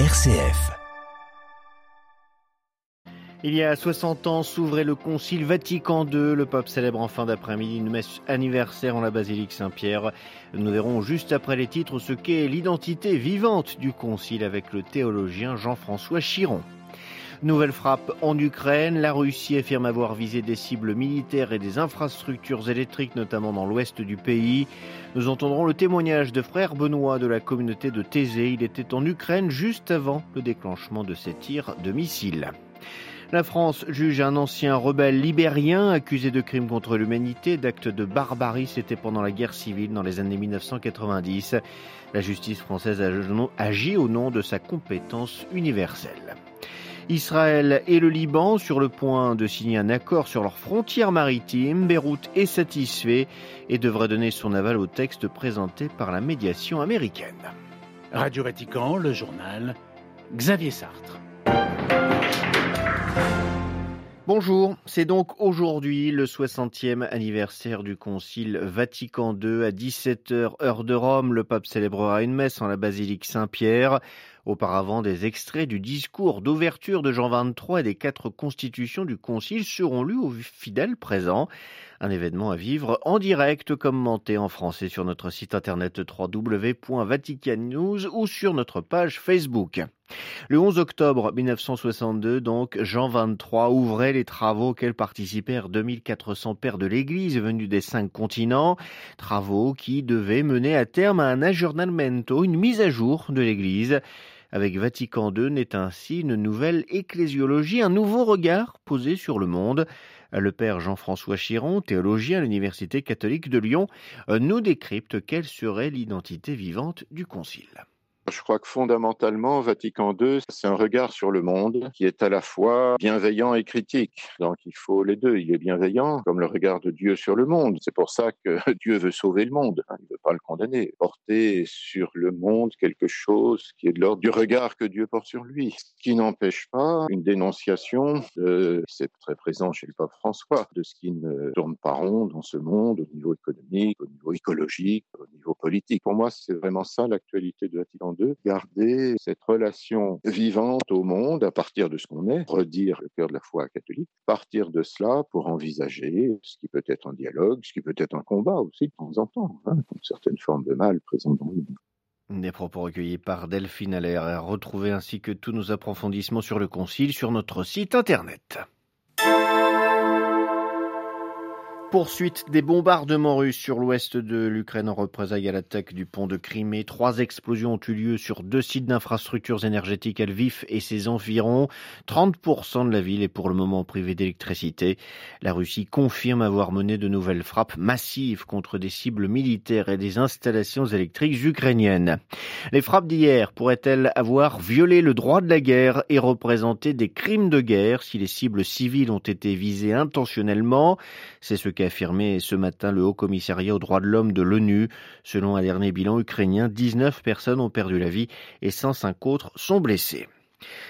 RCF. Il y a 60 ans s'ouvrait le Concile Vatican II. Le pape célèbre en fin d'après-midi une messe anniversaire en la basilique Saint-Pierre. Nous verrons juste après les titres ce qu'est l'identité vivante du Concile avec le théologien Jean-François Chiron. Nouvelle frappe en Ukraine. La Russie affirme avoir visé des cibles militaires et des infrastructures électriques, notamment dans l'ouest du pays. Nous entendrons le témoignage de frère Benoît de la communauté de Thésée. Il était en Ukraine juste avant le déclenchement de ces tirs de missiles. La France juge un ancien rebelle libérien accusé de crimes contre l'humanité, d'actes de barbarie. C'était pendant la guerre civile dans les années 1990. La justice française agit au nom de sa compétence universelle. Israël et le Liban sur le point de signer un accord sur leurs frontières maritimes. Beyrouth est satisfait et devrait donner son aval au texte présenté par la médiation américaine. Radio Vatican, le journal Xavier Sartre. Bonjour, c'est donc aujourd'hui le 60e anniversaire du Concile Vatican II à 17h heure de Rome. Le pape célébrera une messe en la basilique Saint-Pierre. Auparavant, des extraits du discours d'ouverture de Jean XXIII et des quatre constitutions du Concile seront lus aux fidèles présents. Un événement à vivre en direct, commenté en français sur notre site internet www.vaticannews ou sur notre page Facebook. Le 11 octobre 1962, donc, Jean XXIII ouvrait les travaux auxquels participèrent 2400 pères de l'Église venus des cinq continents, travaux qui devaient mener à terme à un aggiornamento, une mise à jour de l'Église. Avec Vatican II naît ainsi une nouvelle ecclésiologie, un nouveau regard posé sur le monde. Le père Jean-François Chiron, théologien à l'Université catholique de Lyon, nous décrypte quelle serait l'identité vivante du Concile. Je crois que fondamentalement, Vatican II, c'est un regard sur le monde qui est à la fois bienveillant et critique. Donc il faut les deux. Il est bienveillant, comme le regard de Dieu sur le monde. C'est pour ça que Dieu veut sauver le monde. Il ne veut pas le condamner. Porter sur le monde quelque chose qui est de l'ordre du regard que Dieu porte sur lui. Ce qui n'empêche pas une dénonciation, c'est très présent chez le pape François, de ce qui ne tourne pas rond dans ce monde au niveau économique, au niveau écologique, politique. Pour moi, c'est vraiment ça l'actualité de Vatican de garder cette relation vivante au monde à partir de ce qu'on est, redire le cœur de la foi catholique, partir de cela pour envisager ce qui peut être un dialogue, ce qui peut être un combat aussi de temps en temps, hein, une certaine forme de mal présente dans le monde. Des propos recueillis par Delphine Allaire à retrouver ainsi que tous nos approfondissements sur le Concile sur notre site internet. Poursuite des bombardements russes sur l'ouest de l'Ukraine en représailles à l'attaque du pont de Crimée. Trois explosions ont eu lieu sur deux sites d'infrastructures énergétiques à Lviv et ses environs. 30% de la ville est pour le moment privée d'électricité. La Russie confirme avoir mené de nouvelles frappes massives contre des cibles militaires et des installations électriques ukrainiennes. Les frappes d'hier pourraient-elles avoir violé le droit de la guerre et représenter des crimes de guerre si les cibles civiles ont été visées intentionnellement? C'est ce qu'a affirmé ce matin le Haut Commissariat aux droits de l'homme de l'ONU. Selon un dernier bilan ukrainien, 19 personnes ont perdu la vie et 105 autres sont blessées.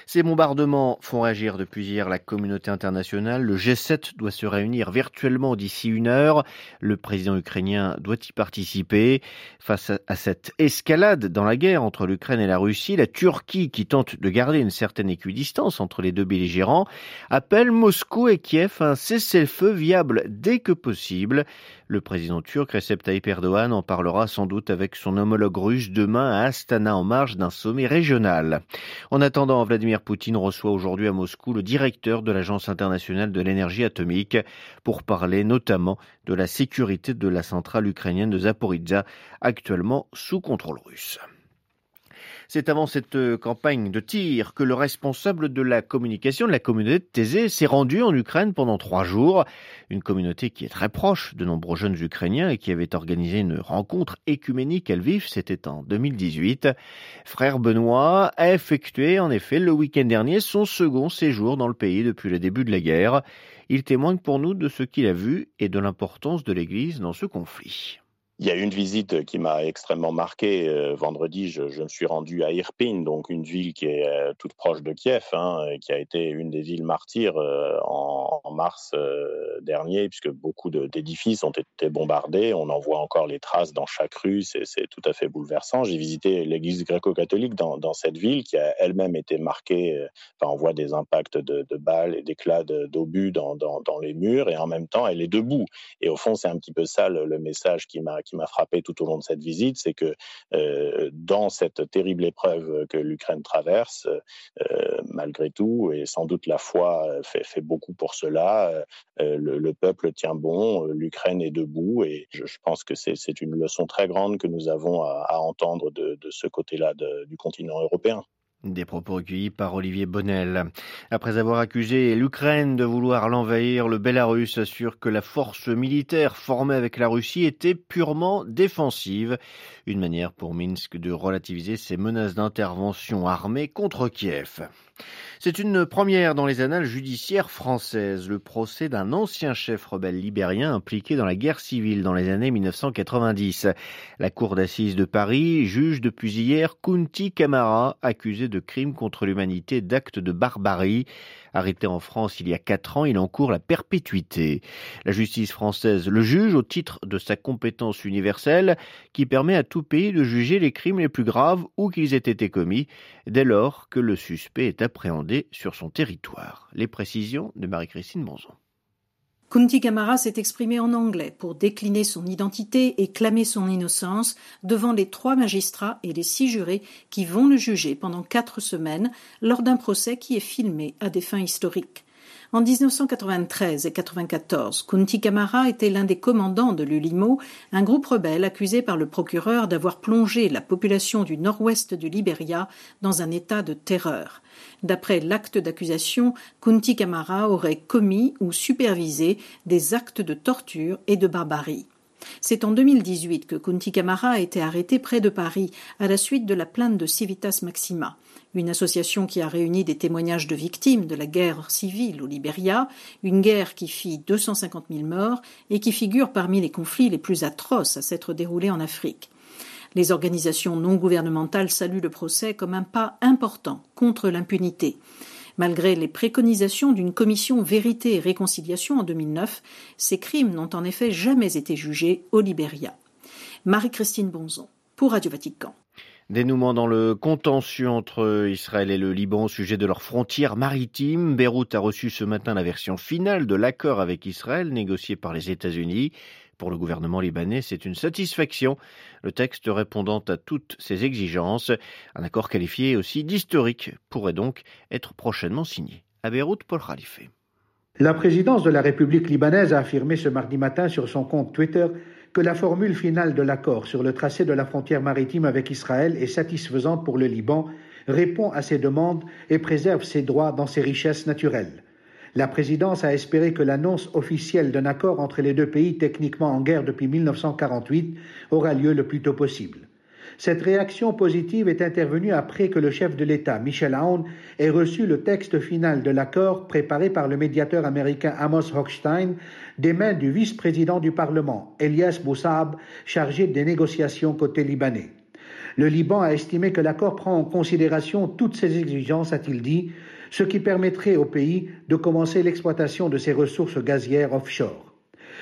Ces bombardements font réagir depuis hier la communauté internationale. Le G7 doit se réunir virtuellement d'ici une heure. Le président ukrainien doit y participer. Face à cette escalade dans la guerre entre l'Ukraine et la Russie, la Turquie, qui tente de garder une certaine équidistance entre les deux belligérants, appelle Moscou et Kiev à un cessez-le-feu viable dès que possible. Le président turc Recep Tayyip Erdogan en parlera sans doute avec son homologue russe demain à Astana en marge d'un sommet régional. En attendant, Vladimir Poutine reçoit aujourd'hui à Moscou le directeur de l'Agence internationale de l'énergie atomique pour parler notamment de la sécurité de la centrale ukrainienne de Zaporizhzhia actuellement sous contrôle russe. C'est avant cette euh, campagne de tir que le responsable de la communication de la communauté de Thésée s'est rendu en Ukraine pendant trois jours. Une communauté qui est très proche de nombreux jeunes Ukrainiens et qui avait organisé une rencontre écuménique à Lviv, c'était en 2018. Frère Benoît a effectué en effet le week-end dernier son second séjour dans le pays depuis le début de la guerre. Il témoigne pour nous de ce qu'il a vu et de l'importance de l'Église dans ce conflit. Il y a une visite qui m'a extrêmement marqué. Euh, vendredi, je, me suis rendu à Irpin, donc une ville qui est euh, toute proche de Kiev, hein, qui a été une des villes martyres euh, en, mars dernier, puisque beaucoup d'édifices ont été bombardés. On en voit encore les traces dans chaque rue. C'est tout à fait bouleversant. J'ai visité l'église gréco-catholique dans, cette ville qui a elle-même été marquée. On voit des impacts de, balles et d'éclats d'obus dans, les murs, et en même temps, elle est debout. Et au fond, c'est un petit peu ça le message qui m'a qui m'a frappé tout au long de cette visite, c'est que euh, dans cette terrible épreuve que l'Ukraine traverse, euh, malgré tout, et sans doute la foi fait, beaucoup pour cela, euh, le, peuple tient bon, l'Ukraine est debout, et je, pense que c'est une leçon très grande que nous avons à, entendre de ce côté-là du continent européen. Des propos recueillis par Olivier Bonnel. Après avoir accusé l'Ukraine de vouloir l'envahir, le Bélarus assure que la force militaire formée avec la Russie était purement défensive. Une manière pour Minsk de relativiser ses menaces d'intervention armée contre Kiev. C'est une première dans les annales judiciaires françaises, le procès d'un ancien chef rebelle libérien impliqué dans la guerre civile dans les années 1990. La cour d'assises de Paris juge depuis hier Kunti Kamara, accusé de crimes contre l'humanité d'actes de barbarie. Arrêté en France il y a quatre ans, il encourt la perpétuité. La justice française le juge au titre de sa compétence universelle qui permet à tout pays de juger les crimes les plus graves où qu'ils aient été commis dès lors que le suspect est appréhendé sur son territoire. Les précisions de Marie-Christine Bonzon. Kunti Kamara s'est exprimé en anglais pour décliner son identité et clamer son innocence devant les trois magistrats et les six jurés qui vont le juger pendant quatre semaines lors d'un procès qui est filmé à des fins historiques. En 1993 et 1994, Kunti Kamara était l'un des commandants de l'ULIMO, un groupe rebelle accusé par le procureur d'avoir plongé la population du nord-ouest du Libéria dans un état de terreur. D'après l'acte d'accusation, Kunti Kamara aurait commis ou supervisé des actes de torture et de barbarie. C'est en 2018 que Kunti Kamara a été arrêté près de Paris à la suite de la plainte de Civitas Maxima, une association qui a réuni des témoignages de victimes de la guerre civile au Libéria, une guerre qui fit 250 000 morts et qui figure parmi les conflits les plus atroces à s'être déroulés en Afrique. Les organisations non gouvernementales saluent le procès comme un pas important contre l'impunité. Malgré les préconisations d'une commission Vérité et Réconciliation en 2009, ces crimes n'ont en effet jamais été jugés au Libéria. Marie-Christine Bonzon, pour Radio Vatican. Dénouement dans le contentieux entre Israël et le Liban au sujet de leurs frontières maritimes. Beyrouth a reçu ce matin la version finale de l'accord avec Israël négocié par les États-Unis. Pour le gouvernement libanais, c'est une satisfaction, le texte répondant à toutes ces exigences. Un accord qualifié aussi d'historique pourrait donc être prochainement signé. À Beyrouth, Paul Khalife. La présidence de la République libanaise a affirmé ce mardi matin sur son compte Twitter que la formule finale de l'accord sur le tracé de la frontière maritime avec Israël est satisfaisante pour le Liban, répond à ses demandes et préserve ses droits dans ses richesses naturelles. La présidence a espéré que l'annonce officielle d'un accord entre les deux pays techniquement en guerre depuis 1948 aura lieu le plus tôt possible. Cette réaction positive est intervenue après que le chef de l'État, Michel Aoun, ait reçu le texte final de l'accord préparé par le médiateur américain Amos Hochstein des mains du vice-président du Parlement, Elias Boussab, chargé des négociations côté libanais. Le Liban a estimé que l'accord prend en considération toutes ces exigences, a-t-il dit, ce qui permettrait au pays de commencer l'exploitation de ses ressources gazières offshore.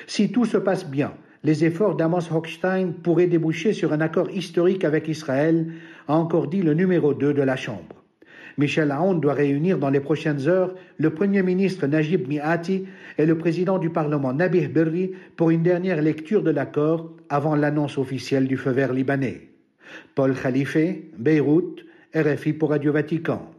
Si tout se passe bien, les efforts d'Amos Hochstein pourraient déboucher sur un accord historique avec Israël, a encore dit le numéro 2 de la Chambre. Michel Aoun doit réunir dans les prochaines heures le Premier ministre Najib Miati et le président du Parlement Nabih Berri pour une dernière lecture de l'accord avant l'annonce officielle du feu vert libanais. Paul Khalife, Beyrouth, RFI pour Radio Vatican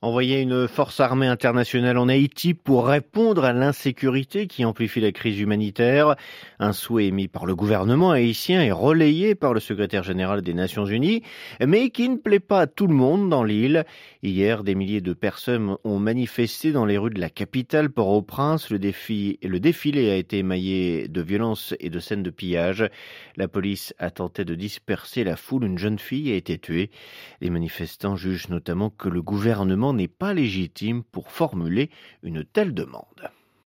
envoyer une force armée internationale en Haïti pour répondre à l'insécurité qui amplifie la crise humanitaire. Un souhait émis par le gouvernement haïtien et relayé par le secrétaire général des Nations Unies, mais qui ne plaît pas à tout le monde dans l'île. Hier, des milliers de personnes ont manifesté dans les rues de la capitale Port-au-Prince. Le, défilé a été émaillé de violences et de scènes de pillage. La police a tenté de disperser la foule. Une jeune fille a été tuée. Les manifestants jugent notamment que le n'est pas légitime pour formuler une telle demande.